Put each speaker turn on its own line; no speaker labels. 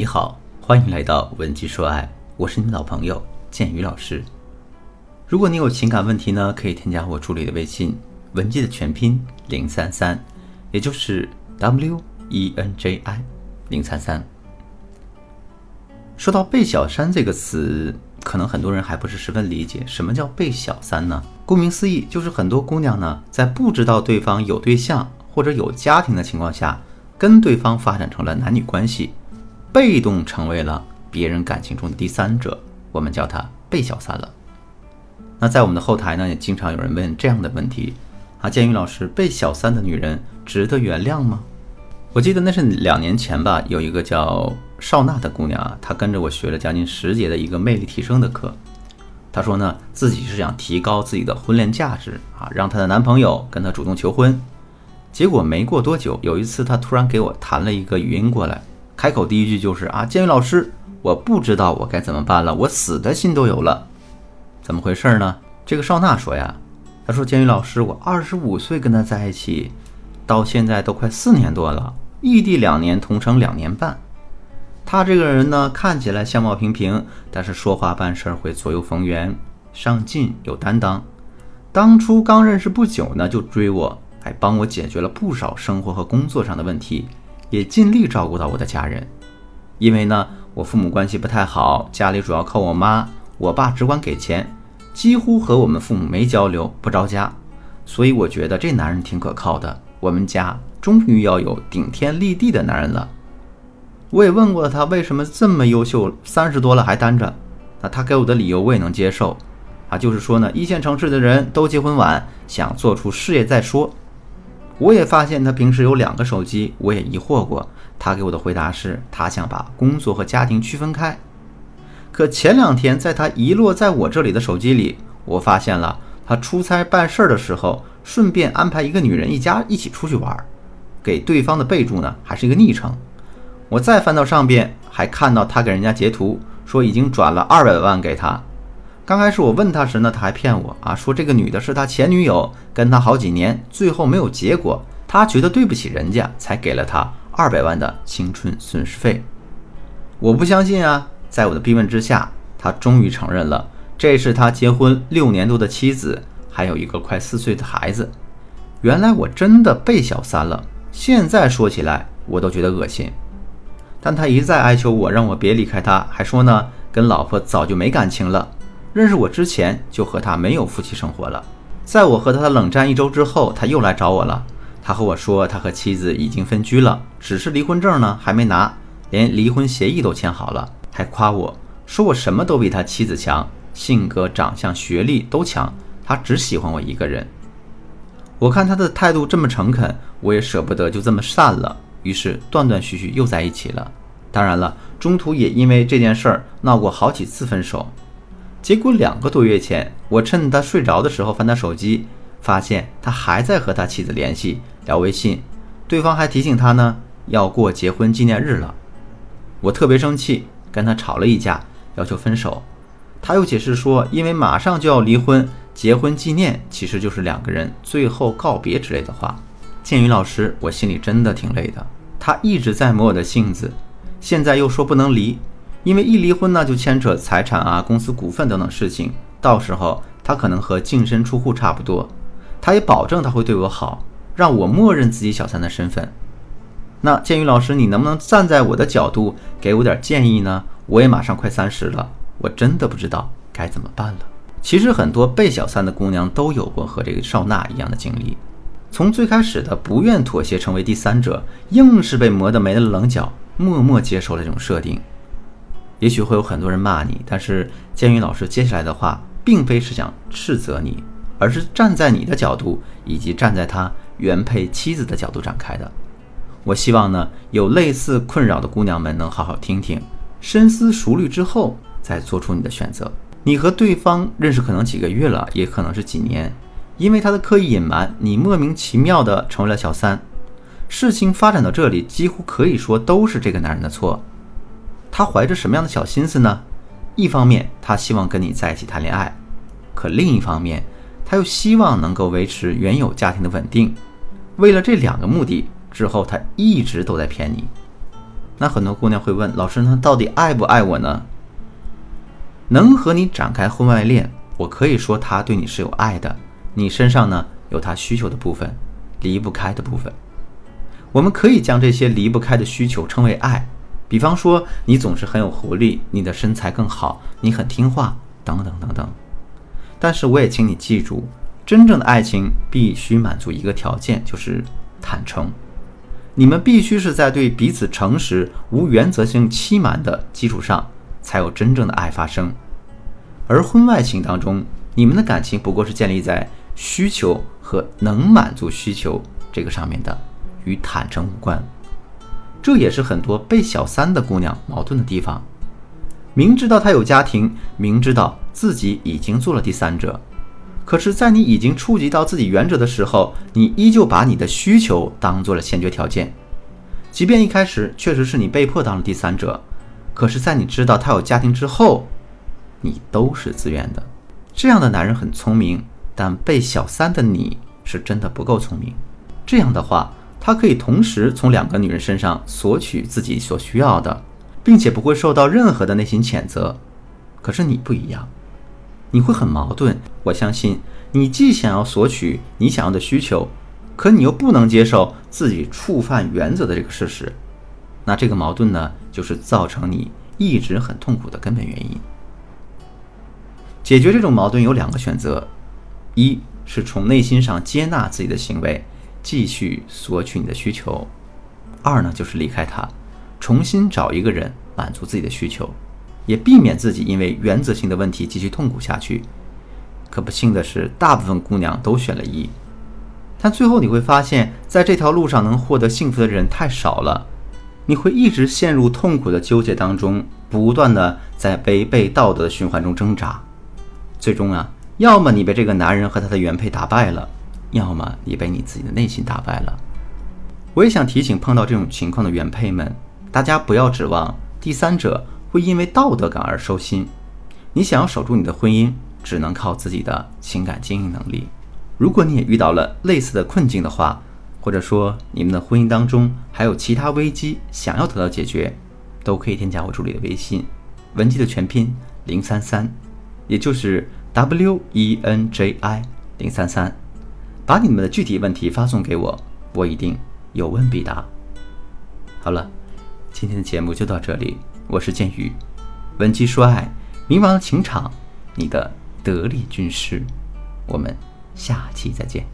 你好，欢迎来到文姬说爱，我是你们老朋友建宇老师。如果你有情感问题呢，可以添加我助理的微信文姬的全拼零三三，也就是 W E N J I 零三三。说到“被小三”这个词，可能很多人还不是十分理解，什么叫“被小三”呢？顾名思义，就是很多姑娘呢，在不知道对方有对象或者有家庭的情况下，跟对方发展成了男女关系。被动成为了别人感情中的第三者，我们叫他被小三了。那在我们的后台呢，也经常有人问这样的问题啊：建宇老师，被小三的女人值得原谅吗？我记得那是两年前吧，有一个叫邵娜的姑娘啊，她跟着我学了将近十节的一个魅力提升的课。她说呢，自己是想提高自己的婚恋价值啊，让她的男朋友跟她主动求婚。结果没过多久，有一次她突然给我弹了一个语音过来。开口第一句就是啊，监狱老师，我不知道我该怎么办了，我死的心都有了，怎么回事呢？这个少娜说呀，她说监狱老师，我二十五岁跟他在一起，到现在都快四年多了，异地两年，同城两年半。他这个人呢，看起来相貌平平，但是说话办事会左右逢源，上进有担当。当初刚认识不久呢，就追我，还帮我解决了不少生活和工作上的问题。也尽力照顾到我的家人，因为呢，我父母关系不太好，家里主要靠我妈，我爸只管给钱，几乎和我们父母没交流，不着家，所以我觉得这男人挺可靠的。我们家终于要有顶天立地的男人了。我也问过他为什么这么优秀，三十多了还单着，那他给我的理由我也能接受，啊，就是说呢，一线城市的人都结婚晚，想做出事业再说。我也发现他平时有两个手机，我也疑惑过。他给我的回答是，他想把工作和家庭区分开。可前两天，在他遗落在我这里的手机里，我发现了他出差办事儿的时候，顺便安排一个女人一家一起出去玩儿，给对方的备注呢还是一个昵称。我再翻到上边，还看到他给人家截图，说已经转了二百万给他。刚开始我问他时呢，他还骗我啊，说这个女的是他前女友，跟他好几年，最后没有结果，他觉得对不起人家，才给了他二百万的青春损失费。我不相信啊，在我的逼问之下，他终于承认了，这是他结婚六年多的妻子，还有一个快四岁的孩子。原来我真的被小三了，现在说起来我都觉得恶心。但他一再哀求我，让我别离开他，还说呢，跟老婆早就没感情了。认识我之前就和他没有夫妻生活了，在我和他冷战一周之后，他又来找我了。他和我说，他和妻子已经分居了，只是离婚证呢还没拿，连离婚协议都签好了，还夸我说我什么都比他妻子强，性格、长相、学历都强，他只喜欢我一个人。我看他的态度这么诚恳，我也舍不得就这么散了，于是断断续续又在一起了。当然了，中途也因为这件事儿闹过好几次分手。结果两个多月前，我趁他睡着的时候翻他手机，发现他还在和他妻子联系聊微信，对方还提醒他呢要过结婚纪念日了。我特别生气，跟他吵了一架，要求分手。他又解释说，因为马上就要离婚，结婚纪念其实就是两个人最后告别之类的话。建宇老师，我心里真的挺累的。他一直在磨我的性子，现在又说不能离。因为一离婚呢，就牵扯财产啊、公司股份等等事情，到时候他可能和净身出户差不多。他也保证他会对我好，让我默认自己小三的身份。那建宇老师，你能不能站在我的角度给我点建议呢？我也马上快三十了，我真的不知道该怎么办了。其实很多被小三的姑娘都有过和这个少娜一样的经历，从最开始的不愿妥协成为第三者，硬是被磨得没了棱角，默默接受了这种设定。也许会有很多人骂你，但是建宇老师接下来的话，并非是想斥责你，而是站在你的角度，以及站在他原配妻子的角度展开的。我希望呢，有类似困扰的姑娘们能好好听听，深思熟虑之后再做出你的选择。你和对方认识可能几个月了，也可能是几年，因为他的刻意隐瞒，你莫名其妙的成为了小三。事情发展到这里，几乎可以说都是这个男人的错。他怀着什么样的小心思呢？一方面，他希望跟你在一起谈恋爱；可另一方面，他又希望能够维持原有家庭的稳定。为了这两个目的，之后他一直都在骗你。那很多姑娘会问老师，他到底爱不爱我呢？能和你展开婚外恋，我可以说他对你是有爱的，你身上呢有他需求的部分，离不开的部分。我们可以将这些离不开的需求称为爱，比方说你总是很有活力，你的身材更好，你很听话，等等等等。但是我也请你记住，真正的爱情必须满足一个条件，就是坦诚。你们必须是在对彼此诚实、无原则性欺瞒的基础上，才有真正的爱发生。而婚外情当中，你们的感情不过是建立在需求和能满足需求这个上面的，与坦诚无关。这也是很多被小三的姑娘矛盾的地方。明知道他有家庭，明知道自己已经做了第三者。可是，在你已经触及到自己原则的时候，你依旧把你的需求当做了先决条件。即便一开始确实是你被迫当了第三者，可是，在你知道他有家庭之后，你都是自愿的。这样的男人很聪明，但被小三的你是真的不够聪明。这样的话，他可以同时从两个女人身上索取自己所需要的，并且不会受到任何的内心谴责。可是你不一样。你会很矛盾。我相信你既想要索取你想要的需求，可你又不能接受自己触犯原则的这个事实。那这个矛盾呢，就是造成你一直很痛苦的根本原因。解决这种矛盾有两个选择：一是从内心上接纳自己的行为，继续索取你的需求；二呢，就是离开他，重新找一个人满足自己的需求。也避免自己因为原则性的问题继续痛苦下去。可不幸的是，大部分姑娘都选了一，但最后你会发现，在这条路上能获得幸福的人太少了。你会一直陷入痛苦的纠结当中，不断的在违背道德的循环中挣扎。最终啊，要么你被这个男人和他的原配打败了，要么你被你自己的内心打败了。我也想提醒碰到这种情况的原配们，大家不要指望第三者。会因为道德感而收心，你想要守住你的婚姻，只能靠自己的情感经营能力。如果你也遇到了类似的困境的话，或者说你们的婚姻当中还有其他危机想要得到解决，都可以添加我助理的微信，文姬的全拼零三三，也就是 W E N J I 零三三，把你们的具体问题发送给我，我一定有问必答。好了，今天的节目就到这里。我是剑宇，闻鸡说爱，迷茫情场，你的得力军师。我们下期再见。